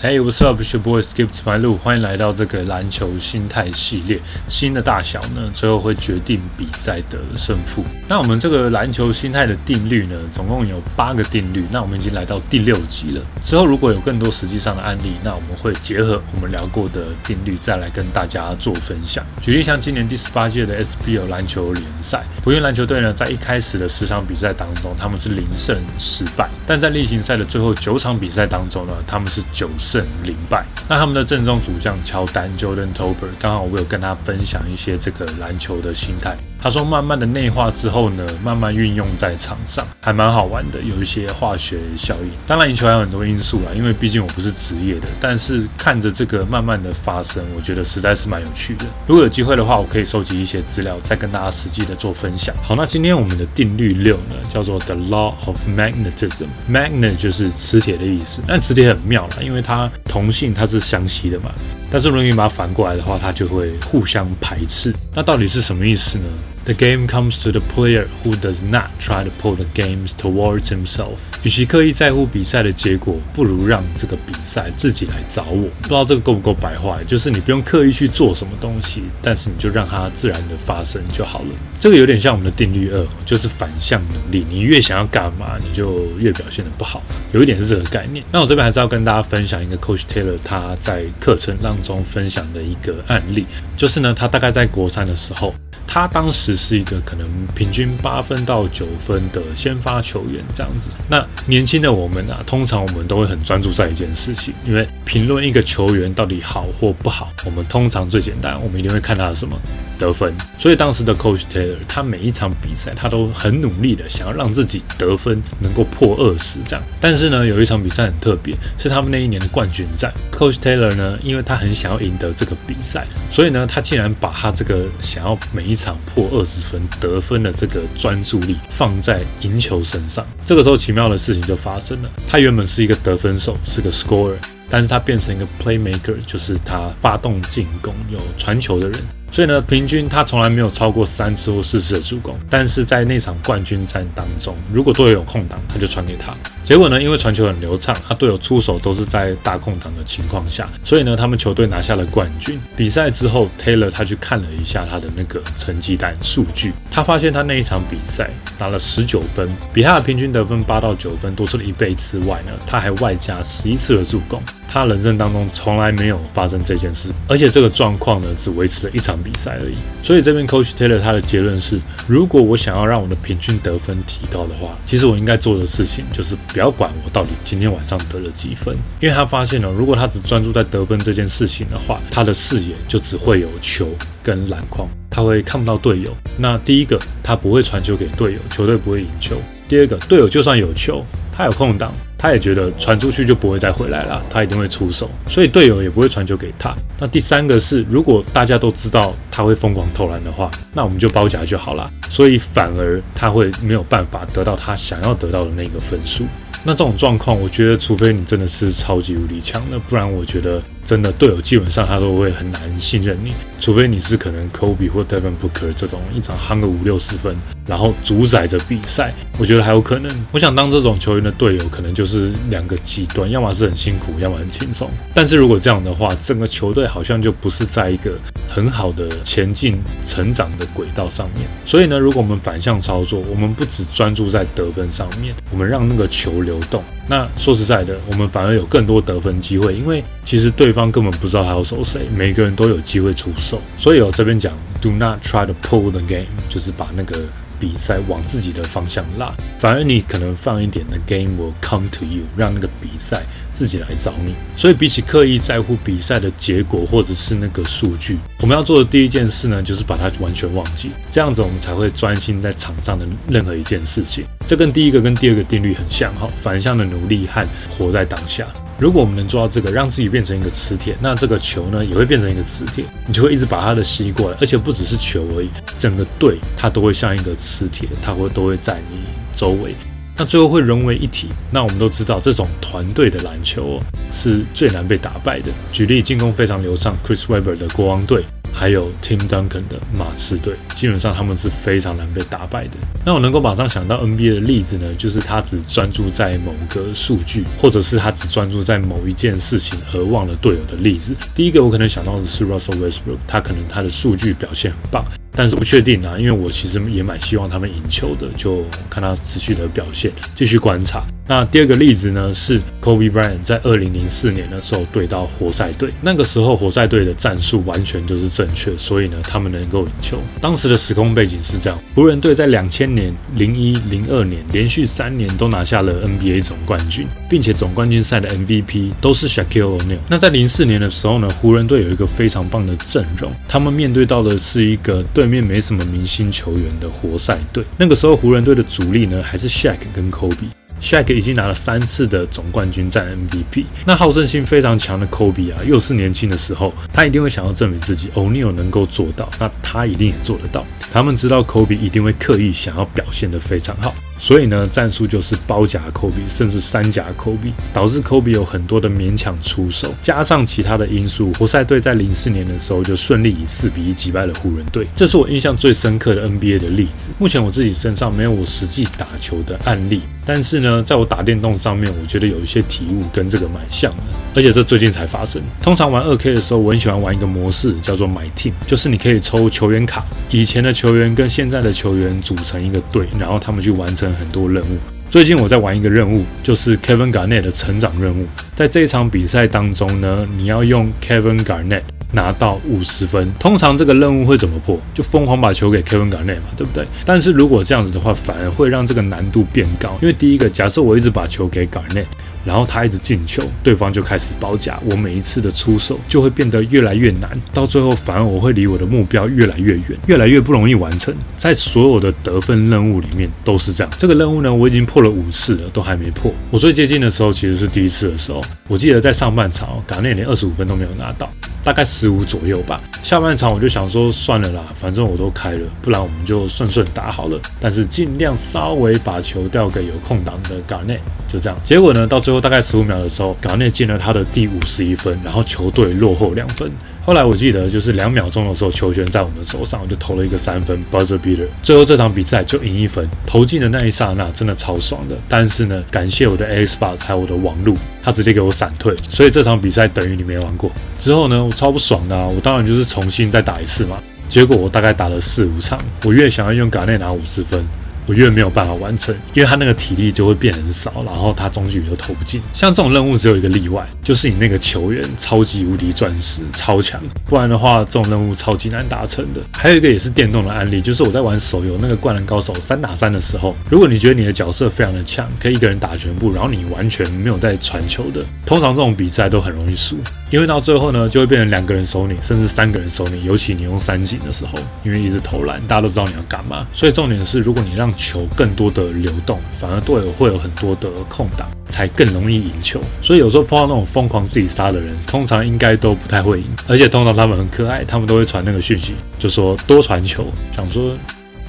Hey, what's up? It's your boy Skip to my 路，欢迎来到这个篮球心态系列。心的大小呢，最后会决定比赛的胜负。那我们这个篮球心态的定律呢，总共有八个定律。那我们已经来到第六集了。之后如果有更多实际上的案例，那我们会结合我们聊过的定律，再来跟大家做分享。举例像今年第十八届的 SBL 篮球联赛，福运篮球队呢，在一开始的十场比赛当中，他们是零胜失败，但在例行赛的最后九场比赛当中呢，他们是九。胜零败，那他们的正宗主将乔丹 Jordan Tober，刚好我有跟他分享一些这个篮球的心态。他说，慢慢的内化之后呢，慢慢运用在场上，还蛮好玩的，有一些化学效应。当然，赢球还有很多因素啦，因为毕竟我不是职业的。但是看着这个慢慢的发生，我觉得实在是蛮有趣的。如果有机会的话，我可以收集一些资料，再跟大家实际的做分享。好，那今天我们的定律六呢，叫做 The Law of Magnetism。Magnet 就是磁铁的意思，但磁铁很妙啦，因为它同性它是相吸的嘛。但是如果你把它反过来的话，它就会互相排斥。那到底是什么意思呢？The game comes to the player who does not try to pull the games towards himself。与其刻意在乎比赛的结果，不如让这个比赛自己来找我。不知道这个够不够白话？就是你不用刻意去做什么东西，但是你就让它自然的发生就好了。这个有点像我们的定律二，就是反向能力。你越想要干嘛，你就越表现的不好。有一点是这个概念。那我这边还是要跟大家分享一个 Coach Taylor 他在课程让中分享的一个案例，就是呢，他大概在国三的时候。他当时是一个可能平均八分到九分的先发球员这样子。那年轻的我们啊，通常我们都会很专注在一件事情，因为评论一个球员到底好或不好，我们通常最简单，我们一定会看他的什么得分。所以当时的 Coach Taylor，他每一场比赛他都很努力的想要让自己得分能够破二十这样。但是呢，有一场比赛很特别，是他们那一年的冠军战。Coach Taylor 呢，因为他很想要赢得这个比赛，所以呢，他竟然把他这个想要每一场破二十分得分的这个专注力放在赢球身上，这个时候奇妙的事情就发生了。他原本是一个得分手，是个 scorer，但是他变成一个 playmaker，就是他发动进攻有传球的人。所以呢，平均他从来没有超过三次或四次的助攻。但是在那场冠军战当中，如果队友有空档，他就传给他。结果呢，因为传球很流畅，他队友出手都是在大空档的情况下，所以呢，他们球队拿下了冠军。比赛之后，Taylor 他去看了一下他的那个成绩单数据，他发现他那一场比赛打了十九分，比他的平均得分八到九分多出了一倍之外呢，他还外加十一次的助攻。他人生当中从来没有发生这件事，而且这个状况呢，只维持了一场比赛而已。所以这边 Coach Taylor 他的结论是：如果我想要让我的平均得分提高的话，其实我应该做的事情就是不要管我到底今天晚上得了几分，因为他发现了，如果他只专注在得分这件事情的话，他的视野就只会有球跟篮筐，他会看不到队友。那第一个，他不会传球给队友，球队不会赢球；第二个，队友就算有球，他有空档。他也觉得传出去就不会再回来了，他一定会出手，所以队友也不会传球给他。那第三个是，如果大家都知道他会疯狂投篮的话，那我们就包夹就好了。所以反而他会没有办法得到他想要得到的那个分数。那这种状况，我觉得除非你真的是超级无敌强，那不然我觉得真的队友基本上他都会很难信任你。除非你是可能 Kobe 或 Devin Booker 这种一场夯个五六十分，然后主宰着比赛，我觉得还有可能。我想当这种球员的队友，可能就是两个极端，要么是很辛苦，要么很轻松。但是如果这样的话，整个球队好像就不是在一个很好的前进成长的轨道上面。所以呢，如果我们反向操作，我们不只专注在得分上面，我们让那个球流动。那说实在的，我们反而有更多得分机会，因为其实对方根本不知道他要守谁，每个人都有机会出手。所以我这边讲，Do not try to pull the game，就是把那个。比赛往自己的方向拉，反而你可能放一点的 game will come to you，让那个比赛自己来找你。所以比起刻意在乎比赛的结果或者是那个数据，我们要做的第一件事呢，就是把它完全忘记，这样子我们才会专心在场上的任何一件事情。这跟第一个跟第二个定律很像哈，反向的努力和活在当下。如果我们能做到这个，让自己变成一个磁铁，那这个球呢也会变成一个磁铁，你就会一直把它的吸过来，而且不只是球而已，整个队它都会像一个磁铁，它会都会在你周围，那最后会融为一体。那我们都知道，这种团队的篮球是最难被打败的。举例，进攻非常流畅，Chris Webber 的国王队。还有 Tim Duncan 的马刺队，基本上他们是非常难被打败的。那我能够马上想到 NBA 的例子呢，就是他只专注在某个数据，或者是他只专注在某一件事情而忘了队友的例子。第一个我可能想到的是 Russell Westbrook，他可能他的数据表现很棒。但是不确定啊，因为我其实也蛮希望他们赢球的，就看他持续的表现，继续观察。那第二个例子呢，是 Kobe Bryant 在二零零四年的时候对到活塞队，那个时候活塞队的战术完全就是正确，所以呢，他们能够赢球。当时的时空背景是这样：湖人队在两千年、零一、零二年连续三年都拿下了 NBA 总冠军，并且总冠军赛的 MVP 都是 Shaquille O'Neal。那在零四年的时候呢，湖人队有一个非常棒的阵容，他们面对到的是一个对。面没什么明星球员的活塞队，那个时候湖人队的主力呢还是 Shaq 跟 Kobe。Shaq 已经拿了三次的总冠军战 MVP，那好胜心非常强的 Kobe 啊，又是年轻的时候，他一定会想要证明自己，O'Neal 能够做到，那他一定也做得到。他们知道 Kobe 一定会刻意想要表现得非常好。所以呢，战术就是包夹科比，甚至三夹科比，导致科比有很多的勉强出手，加上其他的因素，活塞队在零四年的时候就顺利以四比一击败了湖人队。这是我印象最深刻的 NBA 的例子。目前我自己身上没有我实际打球的案例，但是呢，在我打电动上面，我觉得有一些体悟跟这个蛮像的，而且这最近才发生。通常玩二 K 的时候，我很喜欢玩一个模式，叫做 My Team，就是你可以抽球员卡，以前的球员跟现在的球员组成一个队，然后他们去完成。很多任务。最近我在玩一个任务，就是 Kevin Garnett 的成长任务。在这一场比赛当中呢，你要用 Kevin Garnett 拿到五十分。通常这个任务会怎么破？就疯狂把球给 Kevin Garnett 嘛，对不对？但是如果这样子的话，反而会让这个难度变高。因为第一个，假设我一直把球给 Garnett。然后他一直进球，对方就开始包夹，我每一次的出手就会变得越来越难，到最后反而我会离我的目标越来越远，越来越不容易完成。在所有的得分任务里面都是这样。这个任务呢，我已经破了五次了，都还没破。我最接近的时候其实是第一次的时候，我记得在上半场，港内连二十五分都没有拿到。大概十五左右吧。下半场我就想说算了啦，反正我都开了，不然我们就顺顺打好了。但是尽量稍微把球调给有空档的 Garnett，就这样。结果呢，到最后大概十五秒的时候，Garnett 进了他的第五十一分，然后球队落后两分。后来我记得就是两秒钟的时候，球权在我们手上，我就投了一个三分 buzzer beater。最后这场比赛就赢一分，投进的那一刹那真的超爽的。但是呢，感谢我的 Xbox 还有我的网路，他直接给我闪退，所以这场比赛等于你没玩过。之后呢，我超不爽的，我当然就是重新再打一次嘛。结果我大概打了四五场，我越想要用嘎内拿五十分。我越没有办法完成，因为他那个体力就会变很少，然后他中距离就投不进。像这种任务只有一个例外，就是你那个球员超级无敌钻石超强，不然的话这种任务超级难达成的。还有一个也是电动的案例，就是我在玩手游那个灌篮高手三打三的时候，如果你觉得你的角色非常的强，可以一个人打全部，然后你完全没有在传球的，通常这种比赛都很容易输，因为到最后呢就会变成两个人守你，甚至三个人守你，尤其你用三井的时候，因为一直投篮，大家都知道你要干嘛。所以重点是，如果你让球更多的流动，反而队友会有很多的空档，才更容易赢球。所以有时候碰到那种疯狂自己杀的人，通常应该都不太会赢。而且通常他们很可爱，他们都会传那个讯息，就说多传球，想说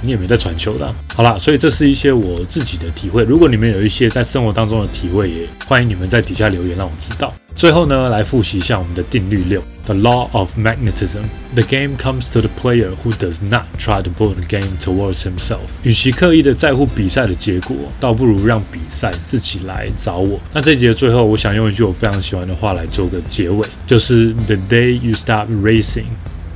你也没在传球的。好啦，所以这是一些我自己的体会。如果你们有一些在生活当中的体会，也欢迎你们在底下留言让我知道。最后呢，来复习一下我们的定律六：The law of magnetism. The game comes to the player who does not try to pull the game towards himself. 与其刻意的在乎比赛的结果，倒不如让比赛自己来找我。那这节最后，我想用一句我非常喜欢的话来做个结尾，就是 The day you stop racing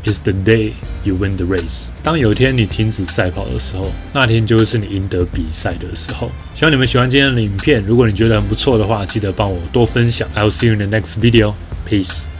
is the day you win the race. 当有一天你停止赛跑的时候，那天就是你赢得比赛的时候。希望你们喜欢今天的影片。如果你觉得很不错的话，记得帮我多分享。I'll see you in the next video. Peace.